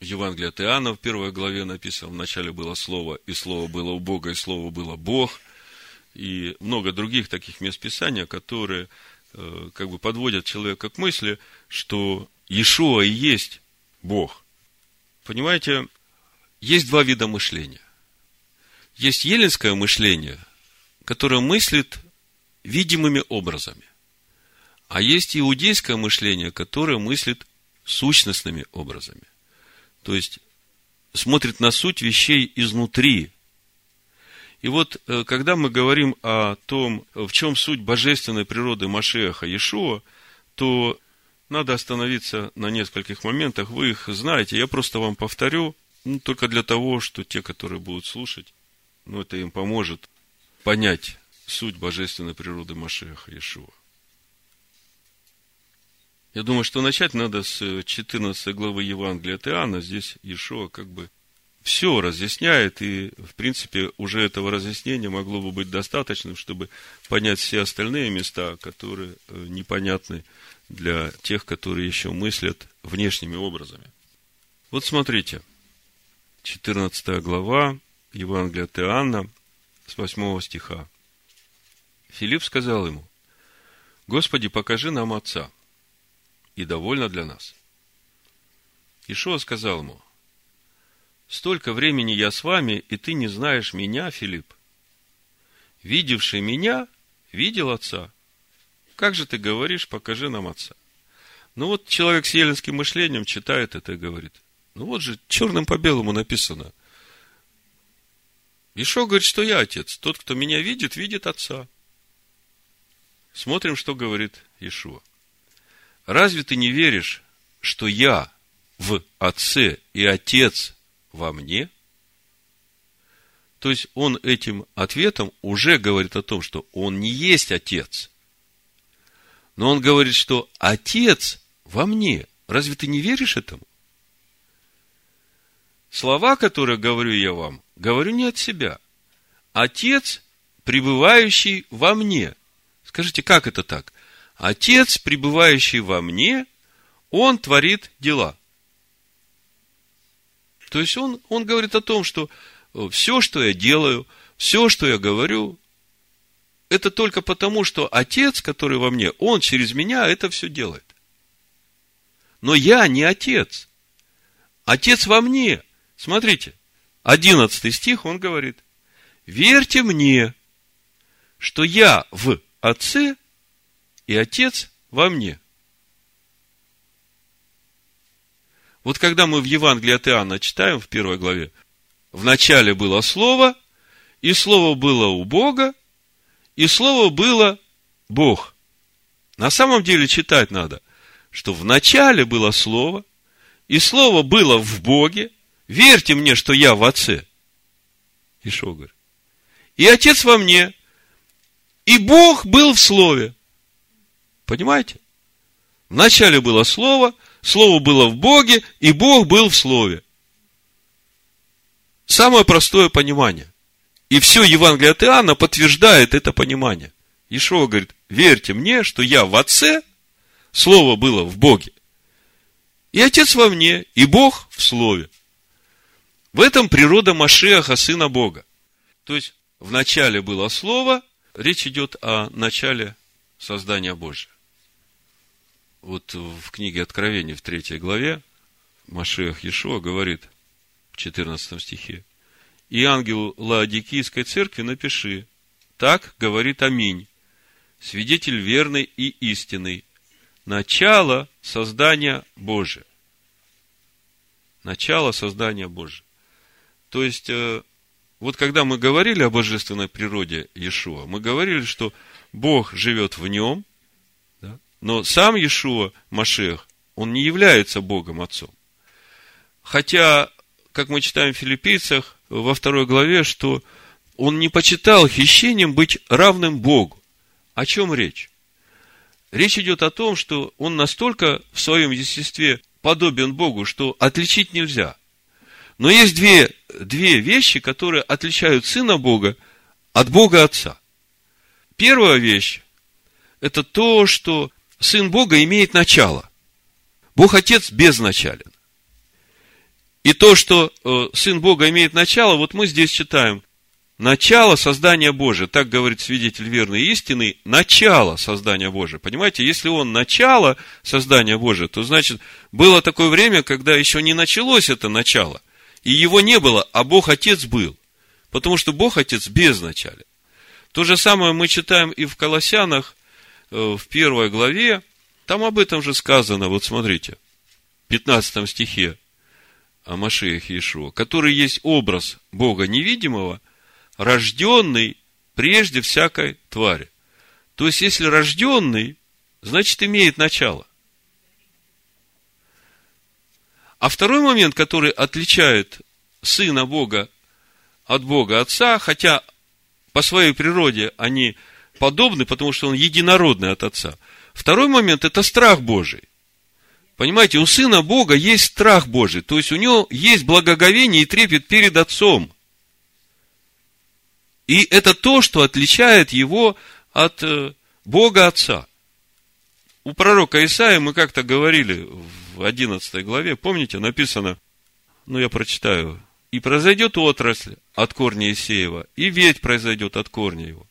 Евангелие от Иоанна в первой главе написано, вначале было Слово, и Слово было у Бога, и Слово было Бог. И много других таких мест Писания, которые э, как бы подводят человека к мысли, что Иешуа и есть Бог. Понимаете, есть два вида мышления. Есть еленское мышление, которое мыслит видимыми образами. А есть иудейское мышление, которое мыслит сущностными образами. То есть, смотрит на суть вещей изнутри. И вот, э, когда мы говорим о том, в чем суть божественной природы Машеха Иешуа, то надо остановиться на нескольких моментах. Вы их знаете. Я просто вам повторю, ну, только для того, что те, которые будут слушать, ну, это им поможет понять суть божественной природы Машеха Иешуа. Я думаю, что начать надо с 14 главы Евангелия от Иоанна. Здесь Иешуа как бы все разъясняет, и, в принципе, уже этого разъяснения могло бы быть достаточным, чтобы понять все остальные места, которые э, непонятны для тех, которые еще мыслят внешними образами. Вот смотрите, 14 глава Евангелия от Иоанна, с 8 стиха. Филипп сказал ему, Господи, покажи нам Отца – и довольно для нас. Ишуа сказал ему, «Столько времени я с вами, и ты не знаешь меня, Филипп. Видевший меня, видел Отца. Как же ты говоришь, покажи нам Отца?» Ну вот человек с еленским мышлением читает это и говорит, ну вот же черным по белому написано. Ишо говорит, что я отец. Тот, кто меня видит, видит отца. смотрим, что говорит Ишуа. Разве ты не веришь, что я в Отце и Отец во мне? То есть он этим ответом уже говорит о том, что он не есть Отец. Но он говорит, что Отец во мне. Разве ты не веришь этому? Слова, которые говорю я вам, говорю не от себя. Отец, пребывающий во мне. Скажите, как это так? Отец, пребывающий во мне, он творит дела. То есть он, он говорит о том, что э, все, что я делаю, все, что я говорю, это только потому, что Отец, который во мне, Он через меня это все делает. Но я не Отец. Отец во мне. Смотрите, одиннадцатый стих, он говорит, верьте мне, что я в Отце и Отец во мне. Вот когда мы в Евангелии от Иоанна читаем в первой главе, в начале было Слово, и Слово было у Бога, и Слово было Бог. На самом деле читать надо, что в начале было Слово, и Слово было в Боге, верьте мне, что я в Отце. Ишо говорит. И Отец во мне, и Бог был в Слове. Понимаете? Вначале было Слово, Слово было в Боге, и Бог был в Слове. Самое простое понимание. И все Евангелие от Иоанна подтверждает это понимание. Ишуа говорит, верьте мне, что я в Отце, Слово было в Боге. И Отец во мне, и Бог в Слове. В этом природа Машеха, Сына Бога. То есть, в начале было Слово, речь идет о начале создания Божия. Вот в книге Откровения в третьей главе Машех Иешуа говорит в 14 стихе, и ангелу Лаодикийской церкви напиши, так говорит Аминь, свидетель верный и истинный, начало создания Божия. Начало создания Божия. То есть, э, вот когда мы говорили о божественной природе Иешуа, мы говорили, что Бог живет в нем? Но сам Иешуа, Машех, он не является Богом Отцом. Хотя, как мы читаем в филиппийцах, во второй главе, что он не почитал хищением быть равным Богу. О чем речь? Речь идет о том, что он настолько в своем естестве подобен Богу, что отличить нельзя. Но есть две, две вещи, которые отличают Сына Бога от Бога Отца. Первая вещь – это то, что Сын Бога имеет начало. Бог Отец безначален. И то, что э, Сын Бога имеет начало, вот мы здесь читаем. Начало создания Божия, так говорит свидетель верной истины, начало создания Божия. Понимаете, если он начало создания Божия, то значит, было такое время, когда еще не началось это начало. И его не было, а Бог Отец был. Потому что Бог Отец безначален. То же самое мы читаем и в Колоссянах, в первой главе. Там об этом же сказано, вот смотрите, в 15 стихе о Машеях Иешуа, который есть образ Бога невидимого, рожденный прежде всякой твари. То есть, если рожденный, значит, имеет начало. А второй момент, который отличает Сына Бога от Бога Отца, хотя по своей природе они подобны, потому что он единородный от Отца. Второй момент – это страх Божий. Понимаете, у Сына Бога есть страх Божий, то есть у него есть благоговение и трепет перед Отцом. И это то, что отличает его от э, Бога Отца. У пророка Исаия мы как-то говорили в 11 главе, помните, написано, ну я прочитаю, и произойдет отрасль от корня Исеева, и ведь произойдет от корня его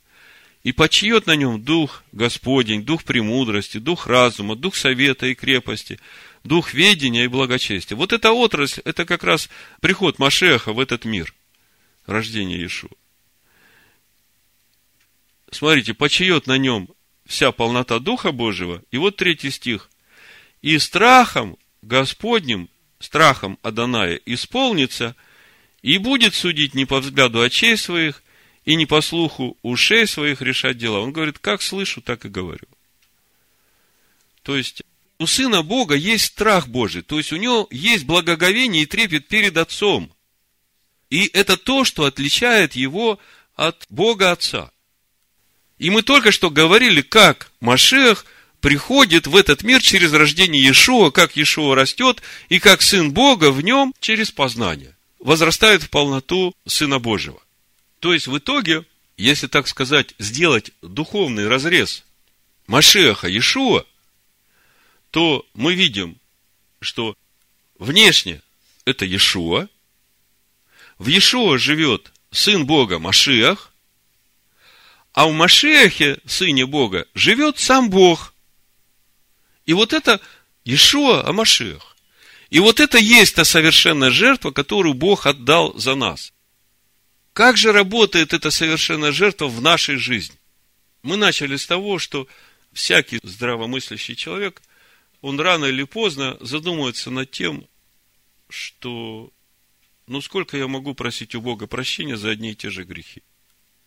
и почиет на нем дух Господень, дух премудрости, дух разума, дух совета и крепости, дух ведения и благочестия. Вот эта отрасль, это как раз приход Машеха в этот мир, рождение Иешуа. Смотрите, почиет на нем вся полнота Духа Божьего. И вот третий стих. И страхом Господним, страхом Аданая исполнится, и будет судить не по взгляду очей своих, и не по слуху ушей своих решать дела. Он говорит, как слышу, так и говорю. То есть, у Сына Бога есть страх Божий, то есть у него есть благоговение и трепет перед Отцом. И это то, что отличает его от Бога Отца. И мы только что говорили, как Машех приходит в этот мир через рождение Иешуа, как Иешуа растет, и как Сын Бога в нем через познание. Возрастает в полноту Сына Божьего. То есть, в итоге, если так сказать, сделать духовный разрез Машеха Иешуа, то мы видим, что внешне это Иешуа, в Иешуа живет Сын Бога Машиах, а в Машехе, Сыне Бога, живет сам Бог. И вот это Иешуа Амашех. И вот это есть та совершенная жертва, которую Бог отдал за нас. Как же работает эта совершенная жертва в нашей жизни? Мы начали с того, что всякий здравомыслящий человек, он рано или поздно задумывается над тем, что ну сколько я могу просить у Бога прощения за одни и те же грехи?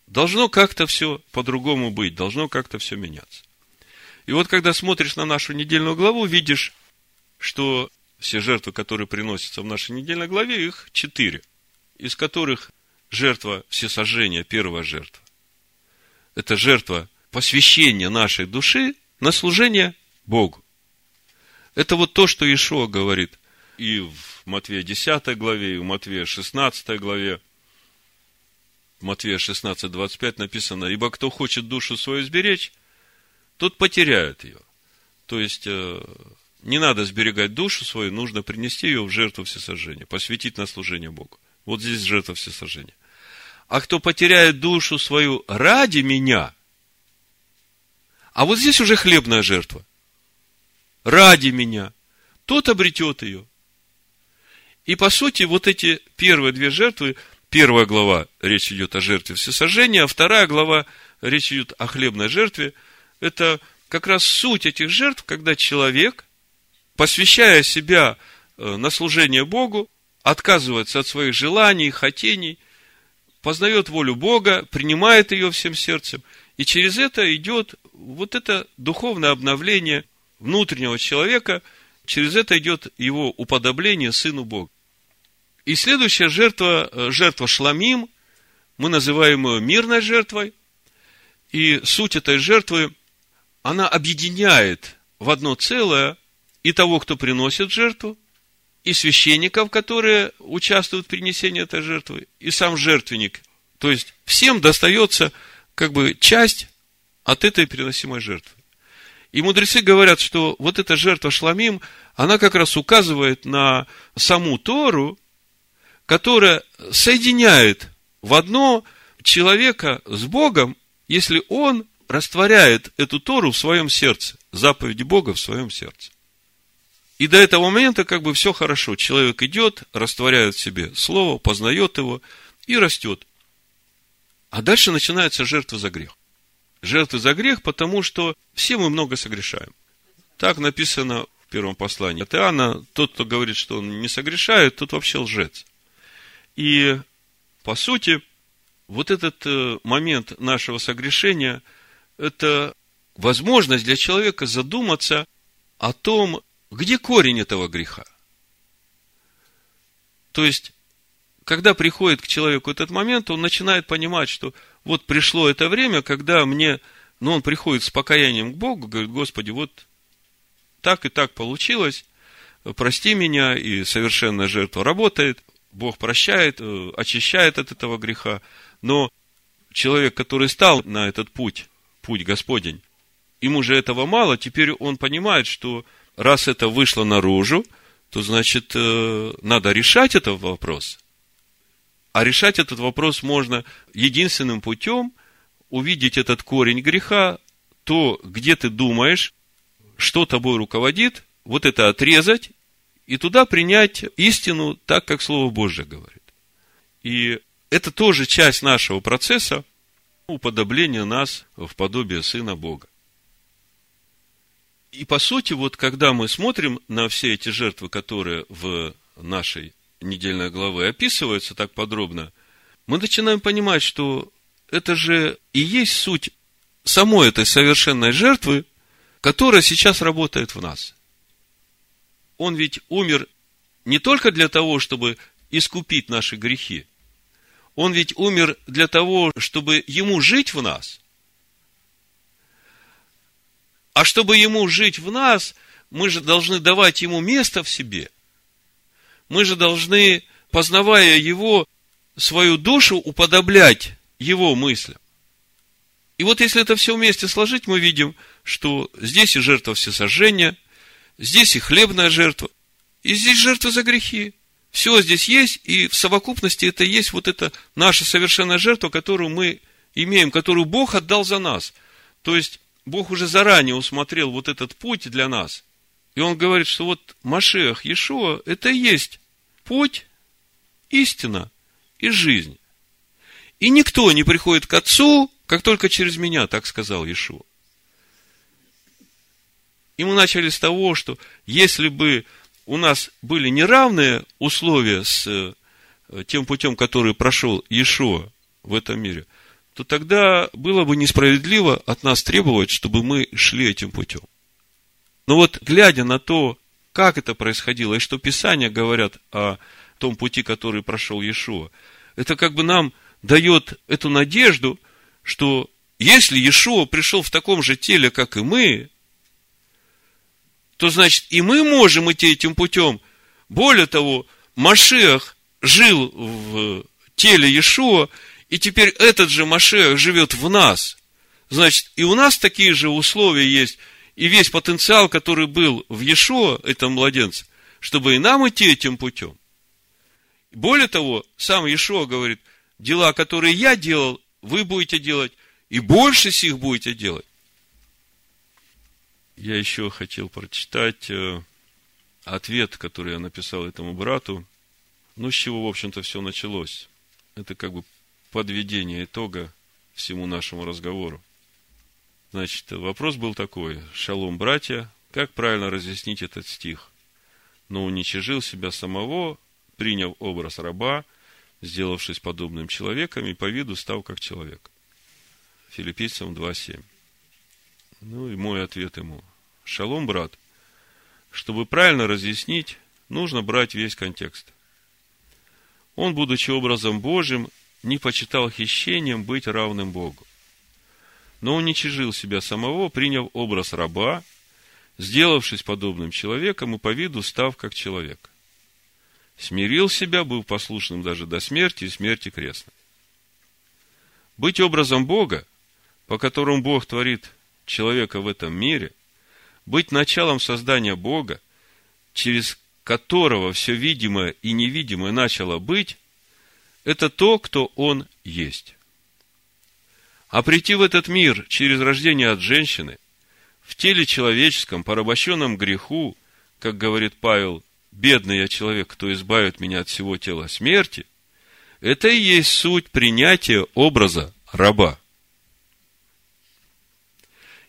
Должно как-то все по-другому быть, должно как-то все меняться. И вот когда смотришь на нашу недельную главу, видишь, что все жертвы, которые приносятся в нашей недельной главе, их четыре, из которых жертва всесожжения, первая жертва. Это жертва посвящения нашей души на служение Богу. Это вот то, что Ишуа говорит и в Матвея 10 главе, и в Матвея 16 главе. В Матвея 16, 25 написано, «Ибо кто хочет душу свою сберечь, тот потеряет ее». То есть, э, не надо сберегать душу свою, нужно принести ее в жертву всесожжения, посвятить на служение Богу. Вот здесь жертва всесожжения. А кто потеряет душу свою ради меня, а вот здесь уже хлебная жертва. Ради меня. Тот обретет ее. И по сути, вот эти первые две жертвы, первая глава, речь идет о жертве всесожжения, а вторая глава, речь идет о хлебной жертве. Это как раз суть этих жертв, когда человек, посвящая себя э, на служение Богу, отказывается от своих желаний, хотений, познает волю Бога, принимает ее всем сердцем, и через это идет вот это духовное обновление внутреннего человека, через это идет его уподобление Сыну Бога. И следующая жертва, э, жертва шламим, мы называем ее мирной жертвой. И суть этой жертвы, она объединяет в одно целое и того, кто приносит жертву, и священников, которые участвуют в принесении этой жертвы, и сам жертвенник. То есть, всем достается как бы часть от этой приносимой жертвы. И мудрецы говорят, что вот эта жертва шламим, она как раз указывает на саму Тору, которая соединяет в одно человека с Богом, если он растворяет эту Тору в своем сердце, заповеди Бога в своем сердце. И до этого момента как бы все хорошо. Человек идет, растворяет в себе слово, познает его и растет. А дальше начинается жертва за грех. Жертва за грех, потому что все мы много согрешаем. Так написано в первом послании от Иоанна. Тот, кто говорит, что он не согрешает, тот вообще лжец. И, по сути, вот этот э, момент нашего согрешения – это возможность для человека задуматься о том, где корень этого греха. То есть, когда приходит к человеку этот момент, он начинает понимать, что вот пришло это время, когда мне, ну, он приходит с покаянием к Богу, говорит, Господи, вот так и так получилось, прости меня, и совершенная жертва работает, Бог прощает, э, очищает от этого греха. Но человек, который стал на этот путь, путь Господень, ему же этого мало, теперь он понимает, что раз это вышло наружу, то значит, э, надо решать этот вопрос. А решать этот вопрос можно единственным путем увидеть этот корень греха, то, где ты думаешь, что тобой руководит, вот это отрезать и туда принять истину так, как Слово Божье говорит. И это тоже часть нашего процесса уподобления нас в подобие Сына Бога. И по сути, вот когда мы смотрим на все эти жертвы, которые в нашей недельной главе описываются так подробно, мы начинаем понимать, что это же и есть суть самой этой совершенной жертвы, которая сейчас работает в нас. Он ведь умер не только для того, чтобы искупить наши грехи. Он ведь умер для того, чтобы ему жить в нас. А чтобы ему жить в нас, мы же должны давать ему место в себе. Мы же должны, познавая его, свою душу уподоблять его мыслям. И вот если это все вместе сложить, мы видим, что здесь и жертва всесожжения, здесь и хлебная жертва, и здесь жертва за грехи. Все здесь есть, и в совокупности это есть вот эта наша совершенная жертва, которую мы имеем, которую Бог отдал за нас. То есть, Бог уже заранее усмотрел вот этот путь для нас. И Он говорит, что вот Машех, Иешуа, это и есть путь, истина и жизнь. И никто не приходит к Отцу, как только через меня, так сказал Иешуа. И мы начали с того, что если бы у нас были неравные условия с э, тем путем, который прошел Иешуа в этом мире, то тогда было бы несправедливо от нас требовать, чтобы мы шли этим путем. Но вот глядя на то, как это происходило, и что Писания говорят о том пути, который прошел Иешуа, это как бы нам дает эту надежду, что если Иешуа пришел в таком же теле, как и мы, то значит и мы можем идти этим путем. Более того, Машех жил в теле Иешуа, и теперь этот же Машех живет в нас. Значит, и у нас такие же условия есть, и весь потенциал, который был в Иешуа, этом младенце, чтобы и нам идти этим путем. Более того, сам Иешуа говорит, дела, которые я делал, вы будете делать, и больше сих будете делать. Я еще хотел прочитать э, ответ, который я написал этому брату. Ну, с чего, в общем-то, все началось. Это как бы подведение итога всему нашему разговору. Значит, вопрос был такой. Шалом, братья, как правильно разъяснить этот стих? Но уничижил себя самого, приняв образ раба, сделавшись подобным человеком и по виду стал как человек. Филиппийцам 2.7. Ну и мой ответ ему. Шалом, брат. Чтобы правильно разъяснить, нужно брать весь контекст. Он, будучи образом Божьим, не почитал хищением быть равным Богу. Но уничижил себя самого, приняв образ раба, сделавшись подобным человеком и по виду став как человек. Смирил себя, был послушным даже до смерти и смерти крестной. Быть образом Бога, по которому Бог творит человека в этом мире, быть началом создания Бога, через которого все видимое и невидимое начало быть, это то, кто Он есть. А прийти в этот мир через рождение от женщины, в теле человеческом, порабощенном греху, как говорит Павел, бедный я человек, кто избавит меня от всего тела смерти, это и есть суть принятия образа раба.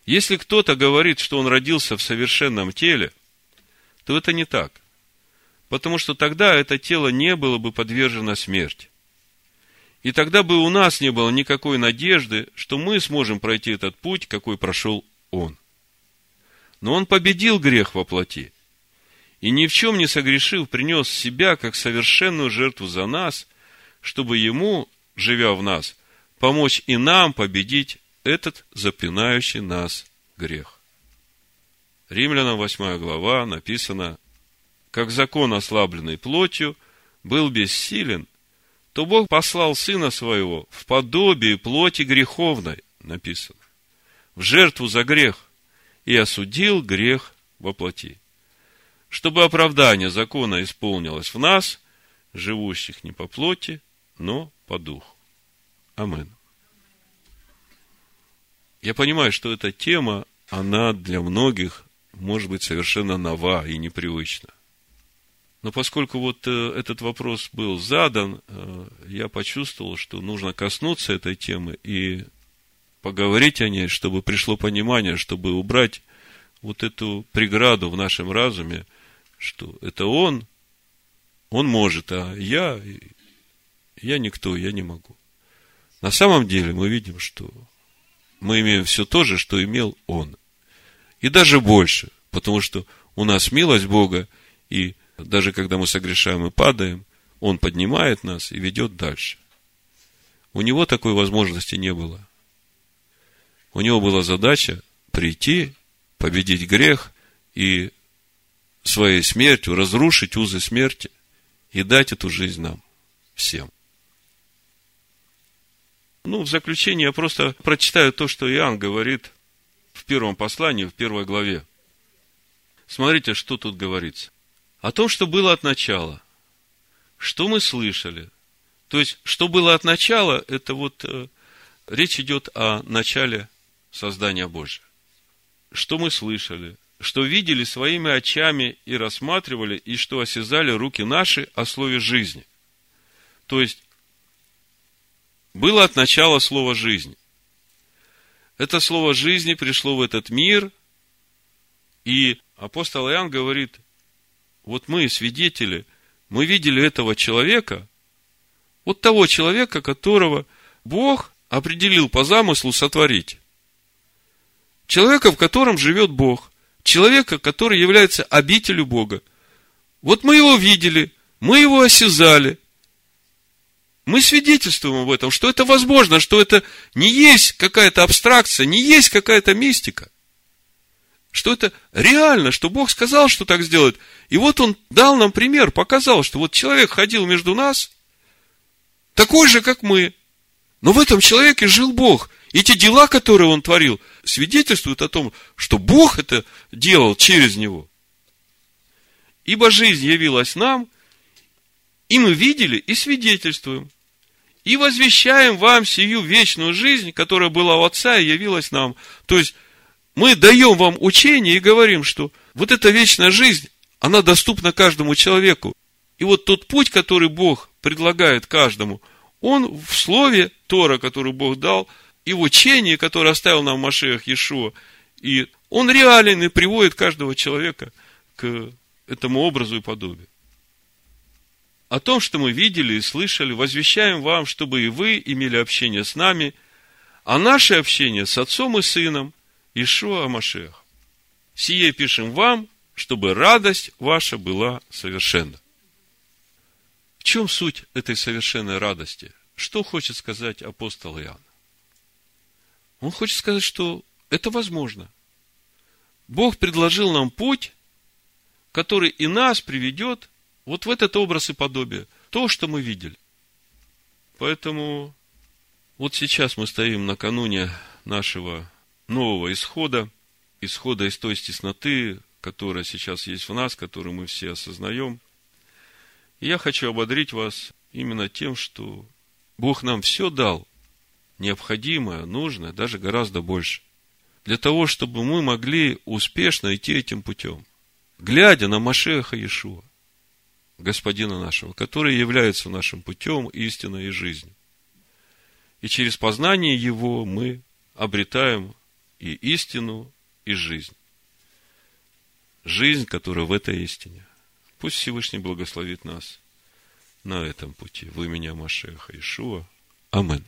Если кто-то говорит, что он родился в совершенном теле, то это не так. Потому что тогда это тело не было бы подвержено смерти. И тогда бы у нас не было никакой надежды, что мы сможем пройти этот путь, какой прошел он. Но он победил грех во плоти. И ни в чем не согрешив, принес себя как совершенную жертву за нас, чтобы ему, живя в нас, помочь и нам победить этот запинающий нас грех. Римлянам 8 глава написано, как закон, ослабленный плотью, был бессилен, то Бог послал Сына Своего в подобие плоти греховной, написано, в жертву за грех, и осудил грех во плоти. Чтобы оправдание закона исполнилось в нас, живущих не по плоти, но по духу. Аминь. Я понимаю, что эта тема, она для многих может быть совершенно нова и непривычна. Но поскольку вот э, этот вопрос был задан, э, я почувствовал, что нужно коснуться этой темы и поговорить о ней, чтобы пришло понимание, чтобы убрать вот эту преграду в нашем разуме, что это он, он может, а я, я никто, я не могу. на самом деле мы видим, что мы имеем все то же, что имел Он. И даже больше, потому что у нас милость Бога, и даже когда мы согрешаем и падаем, Он поднимает нас и ведет дальше. У него такой возможности не было. У него была задача прийти, победить грех и своей смертью разрушить узы смерти и дать эту жизнь нам всем. Ну, в заключение я просто прочитаю то, что Иоанн говорит в первом послании, в первой главе. Смотрите, что тут говорится. О том, что было от начала, что мы слышали. То есть, что было от начала, это вот э, речь идет о начале создания Божьего. Что мы слышали, что видели своими очами и рассматривали, и что осязали руки наши о слове жизни. То есть, было от начала слово жизни. Это слово жизни пришло в этот мир, и апостол Иоанн говорит, вот мы, свидетели, мы видели этого человека, вот того человека, которого Бог определил по замыслу сотворить. Человека, в котором живет Бог. Человека, который является обителю Бога. Вот мы его видели, мы его осязали, мы свидетельствуем об этом, что это возможно, что это не есть какая-то абстракция, не есть какая-то мистика. Что это реально, что Бог сказал, что так сделать. И вот Он дал нам пример, показал, что вот человек ходил между нас, такой же, как мы. Но в этом человеке жил Бог. И те дела, которые он творил, свидетельствуют о том, что Бог это делал через него. Ибо жизнь явилась нам – и мы видели и свидетельствуем. И возвещаем вам сию вечную жизнь, которая была у Отца и явилась нам. То есть, мы даем вам учение и говорим, что вот эта вечная жизнь, она доступна каждому человеку. И вот тот путь, который Бог предлагает каждому, он в слове Тора, который Бог дал, и в учении, которое оставил нам в Машеях Иешуа, и он реален и приводит каждого человека к этому образу и подобию. О том, что мы видели и слышали, возвещаем вам, чтобы и вы имели общение с нами, а наше общение с Отцом и Сыном Ишуа Машех. Сие пишем вам, чтобы радость ваша была совершенна. В чем суть этой совершенной радости? Что хочет сказать апостол Иоанн? Он хочет сказать, что это возможно. Бог предложил нам путь, который и нас приведет вот в этот образ и подобие. То, что мы видели. Поэтому вот сейчас мы стоим накануне нашего нового исхода, исхода из той тесноты, которая сейчас есть в нас, которую мы все осознаем. И я хочу ободрить вас именно тем, что Бог нам все дал, необходимое, нужное, даже гораздо больше, для того, чтобы мы могли успешно идти этим путем, глядя на Машеха Иешуа. Господина нашего, который является нашим путем, истиной и жизнью. И через познание Его мы обретаем и истину, и жизнь. Жизнь, которая в этой истине. Пусть Всевышний благословит нас на этом пути. Вы меня, Машеха Ишуа. Амин.